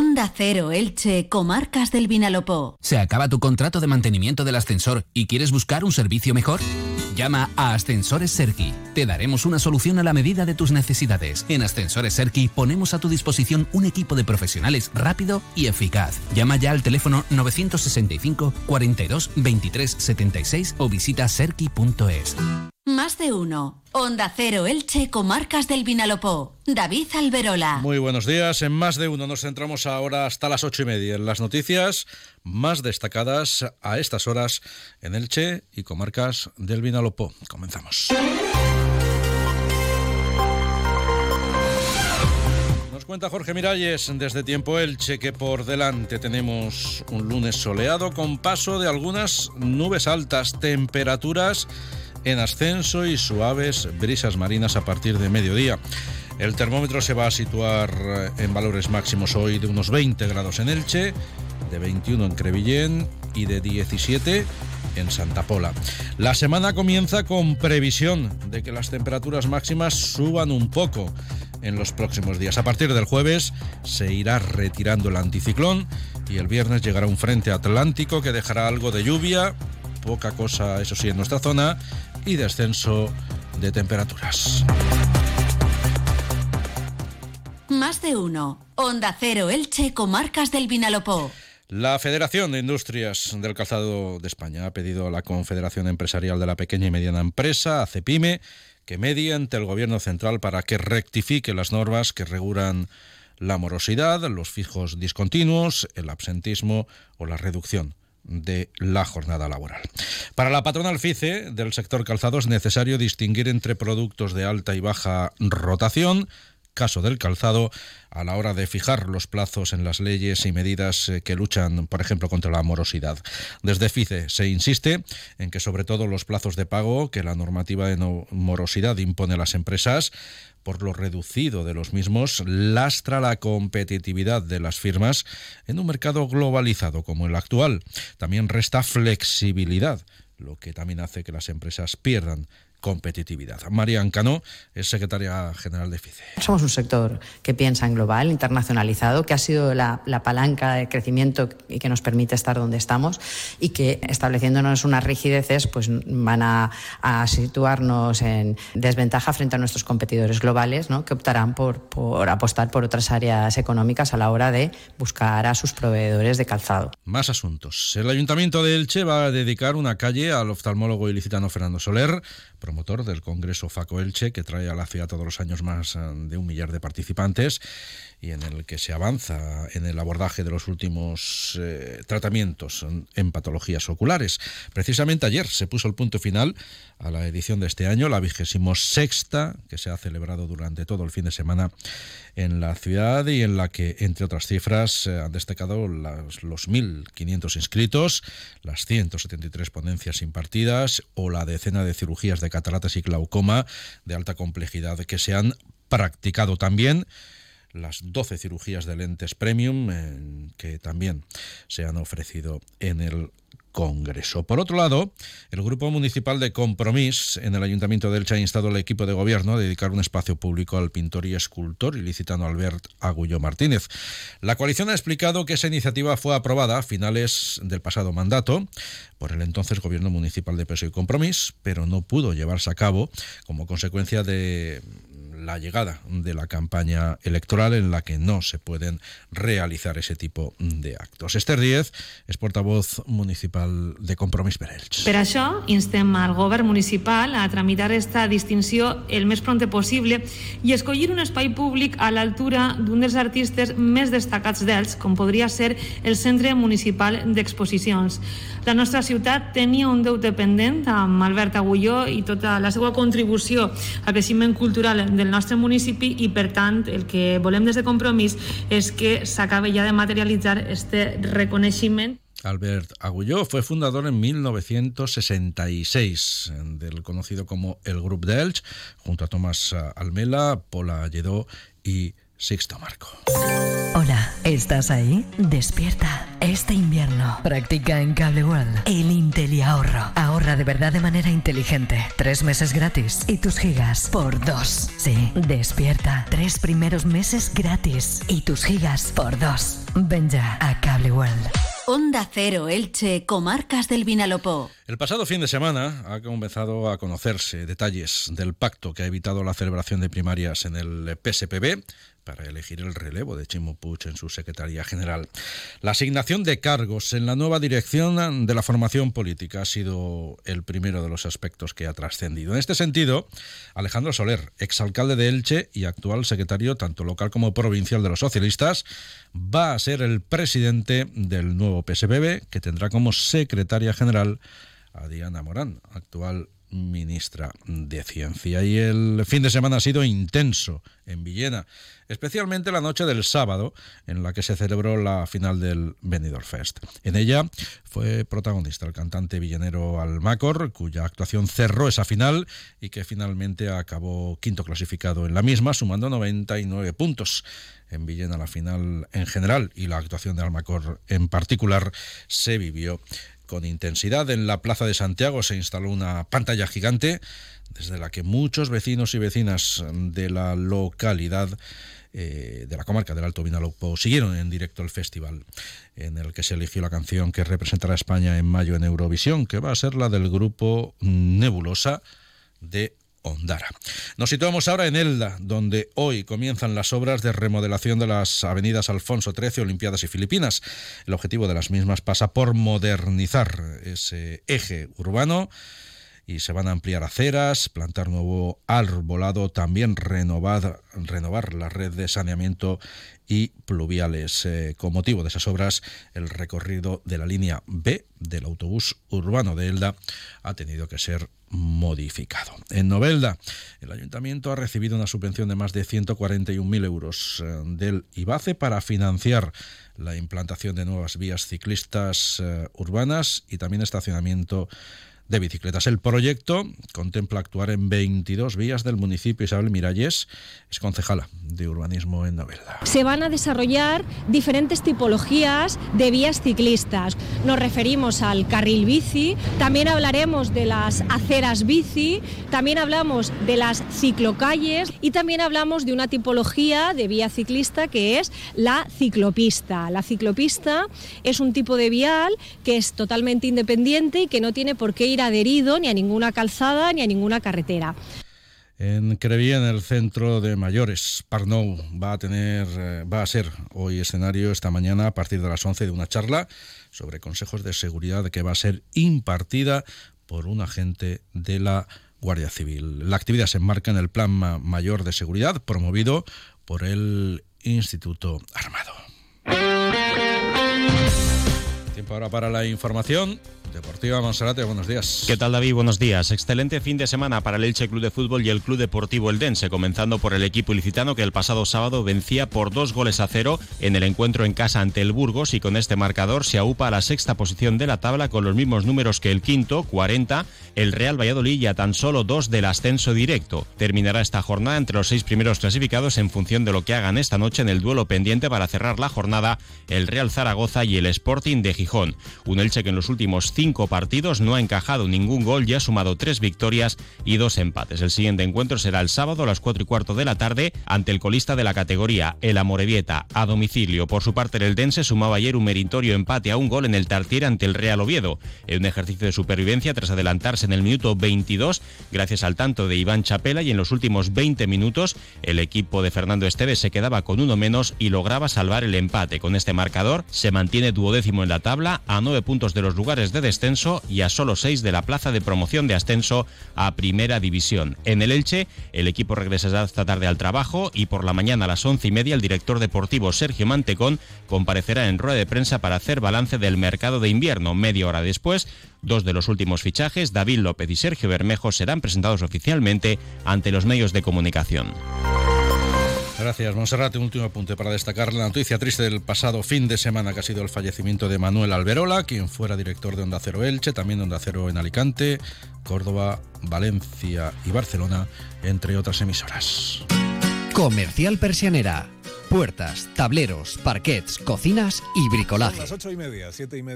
Onda Cero Elche, Comarcas del Vinalopó. ¿Se acaba tu contrato de mantenimiento del ascensor y quieres buscar un servicio mejor? Llama a Ascensores Serki. Te daremos una solución a la medida de tus necesidades. En Ascensores Serki ponemos a tu disposición un equipo de profesionales rápido y eficaz. Llama ya al teléfono 965 42 23 76 o visita serki.es. Más de uno. Onda Cero Elche, Comarcas del Vinalopó. David Alberola. Muy buenos días. En Más de uno nos centramos ahora hasta las ocho y media en las noticias más destacadas a estas horas en Elche y Comarcas del Vinalopó. Comenzamos. Nos cuenta Jorge Miralles desde Tiempo Elche que por delante tenemos un lunes soleado con paso de algunas nubes altas, temperaturas en ascenso y suaves brisas marinas a partir de mediodía. El termómetro se va a situar eh, en valores máximos hoy de unos 20 grados en Elche, de 21 en Crevillén y de 17 en Santa Pola. La semana comienza con previsión de que las temperaturas máximas suban un poco en los próximos días. A partir del jueves se irá retirando el anticiclón y el viernes llegará un frente atlántico que dejará algo de lluvia, poca cosa eso sí en nuestra zona, y descenso de temperaturas. Más de uno. Onda Cero Elche, Comarcas del Vinalopó. La Federación de Industrias del Calzado de España ha pedido a la Confederación Empresarial de la Pequeña y Mediana Empresa, ACEPIME, que medie ante el Gobierno Central para que rectifique las normas que regulan la morosidad, los fijos discontinuos, el absentismo o la reducción de la jornada laboral. Para la patronal FICE del sector calzado es necesario distinguir entre productos de alta y baja rotación, caso del calzado, a la hora de fijar los plazos en las leyes y medidas eh, que luchan, por ejemplo, contra la morosidad. Desde FICE se insiste en que sobre todo los plazos de pago que la normativa de morosidad impone a las empresas por lo reducido de los mismos, lastra la competitividad de las firmas en un mercado globalizado como el actual. También resta flexibilidad, lo que también hace que las empresas pierdan competitividad. María Ancano es secretaria general de FICE. Somos un sector que piensa en global, internacionalizado, que ha sido la, palanca de crecimiento y que nos permite estar donde estamos y que estableciéndonos unas rigideces pues van a, situarnos en desventaja frente a nuestros competidores globales ¿no? que optarán por, por apostar por otras áreas económicas a la hora de buscar a sus proveedores de calzado. Más asuntos. El Ayuntamiento de Elche va a dedicar una calle al oftalmólogo ilicitano Fernando Soler promotor del Congreso Faco Elche, que trae a la ciudad todos los años más eh, de un millar de participantes y en el que se avanza en el abordaje de los últimos eh, tratamientos en, patologías oculares. Precisamente ayer se puso el punto final a la edición de este año, la vigésimo sexta, que se ha celebrado durante todo el fin de semana en la ciudad y en la que, entre otras cifras, eh, han destacado las, los 1.500 inscritos, las 173 ponencias impartidas o la decena de cirugías de cataratas y glaucoma de alta complejidad que se han practicado también las 12 cirugías de lentes premium que también se han ofrecido en el Congreso. Por otro lado, el Grupo Municipal de Compromís en el Ayuntamiento de Elche ha instado al equipo de gobierno a dedicar un espacio público al pintor y escultor ilicitano Albert Agullo Martínez. La coalición ha explicado que esa iniciativa fue aprobada a finales del pasado mandato por el entonces Gobierno Municipal de Peso y Compromís, pero no pudo llevarse a cabo como consecuencia de la llegada de la campaña electoral en la que no se pueden realizar ese tipo de actos. Esther Díez es portavoz municipal de Compromís per Elx. Per això, instem al govern municipal a tramitar esta distinció el més prompte possible i escollir un espai públic a l'altura d'un dels artistes més destacats d'Elx, com podria ser el Centre Municipal d'Exposicions. La nostra ciutat tenia un deute pendent amb Albert Agulló i tota la seva contribució al creixement cultural del nostre municipi i, per tant, el que volem des de Compromís és que s'acabe ja de materialitzar este reconeixement. Albert Agulló fue fundador en 1966 del conocido como el Grup d'Elx, junto a Tomás Almela, Pola Lledó y Sixto Marco. Hola, ¿estás ahí? Despierta. Este invierno practica en Cable World el Intel ahorro. Ahorra de verdad de manera inteligente. Tres meses gratis y tus gigas por dos. Sí, despierta. Tres primeros meses gratis y tus gigas por dos. Ven ya a Cable World. Onda Cero Elche, Comarcas del Vinalopó. El pasado fin de semana ha comenzado a conocerse detalles del pacto que ha evitado la celebración de primarias en el PSPB para elegir el relevo de Chimo Puig en su Secretaría General. La asignación de cargos en la nueva dirección de la formación política ha sido el primero de los aspectos que ha trascendido. En este sentido, Alejandro Soler, exalcalde de Elche y actual secretario tanto local como provincial de los socialistas, va a ser el presidente del nuevo PSBB, que tendrá como secretaria general a Diana Morán, actual ministra de Ciencia. Y el fin de semana ha sido intenso en Villena, especialmente la noche del sábado, en la que se celebró la final del Benidorm Fest. En ella fue protagonista el cantante villenero Almacor, cuya actuación cerró esa final y que finalmente acabó quinto clasificado en la misma, sumando 99 puntos. En Villena la final en general y la actuación de Almacor en particular se vivió con intensidad. En la Plaza de Santiago se instaló una pantalla gigante desde la que muchos vecinos y vecinas de la localidad eh, de la comarca del Alto Vinalopó siguieron en directo el festival en el que se eligió la canción que representará a España en mayo en Eurovisión, que va a ser la del grupo Nebulosa de Ondara. Nos situamos ahora en Elda, donde hoy comienzan las obras de remodelación de las avenidas Alfonso XIII, Olimpiadas y Filipinas. El objetivo de las mismas pasa por modernizar ese eje urbano y se van a ampliar aceras, plantar nuevo arbolado, también renovar, renovar la red de saneamiento y pluviales. Eh, con motivo de esas obras, el recorrido de la línea B del autobús urbano de Elda ha tenido que ser modificado. En Novelda, el ayuntamiento ha recibido una subvención de más de 141.000 euros eh, del IBACE para financiar la implantación de nuevas vías ciclistas eh, urbanas y también estacionamiento de bicicletas. El proyecto contempla actuar en 22 vías del municipio. Isabel Miralles es concejala de urbanismo en Novelda. Se van a desarrollar diferentes tipologías de vías ciclistas. Nos referimos al carril bici, también hablaremos de las aceras bici, también hablamos de las ciclocalles y también hablamos de una tipología de vía ciclista que es la ciclopista. La ciclopista es un tipo de vial que es totalmente independiente y que no tiene por qué ir adherido ni a ninguna calzada ni a ninguna carretera. En Creví, en el centro de mayores, Parnou va a tener, eh, va a ser hoy escenario esta mañana a partir de las 11 de una charla sobre consejos de seguridad que va a ser impartida por un agente de la Guardia Civil. La actividad se enmarca en el Plan Mayor de Seguridad promovido por el Instituto Armado. Tiempo ahora para la información. Deportiva Monserrate, buenos días. ¿Qué tal David? Buenos días. Excelente fin de semana para el Elche Club de Fútbol y el Club Deportivo Eldense, comenzando por el equipo ilicitano que el pasado sábado vencía por dos goles a cero en el encuentro en casa ante el Burgos y con este marcador se aupa a la sexta posición de la tabla con los mismos números que el quinto, 40, el Real Valladolid ya tan solo dos del ascenso directo. Terminará esta jornada entre los seis primeros clasificados en función de lo que hagan esta noche en el duelo pendiente para cerrar la jornada el Real Zaragoza y el Sporting de Gijón. Un Elche que en los últimos cinco partidos, no ha encajado ningún gol y ha sumado tres victorias y dos empates. El siguiente encuentro será el sábado a las cuatro y cuarto de la tarde ante el colista de la categoría, el Amorebieta, a domicilio. Por su parte, el Dense sumaba ayer un meritorio empate a un gol en el Tartiere ante el Real Oviedo, en un ejercicio de supervivencia tras adelantarse en el minuto 22 gracias al tanto de Iván Chapela y en los últimos 20 minutos el equipo de Fernando Esteves se quedaba con uno menos y lograba salvar el empate. Con este marcador se mantiene duodécimo en la tabla a nueve puntos de los lugares de descenso y a solo seis de la plaza de promoción de ascenso a Primera División. En el Elche, el equipo regresará esta tarde al trabajo y por la mañana a las once y media el director deportivo Sergio Mantecón comparecerá en rueda de prensa para hacer balance del mercado de invierno. Media hora después, dos de los últimos fichajes, David López y Sergio Bermejo, serán presentados oficialmente ante los medios de comunicación. Gracias, Monserrate. Un último apunte para destacar la noticia triste del pasado fin de semana, que ha sido el fallecimiento de Manuel Alberola, quien fuera director de Onda Cero Elche, también de Onda Cero en Alicante, Córdoba, Valencia y Barcelona, entre otras emisoras. Comercial Persianera puertas, tableros, parquets, cocinas y bricolaje. Las ocho y media, siete y media.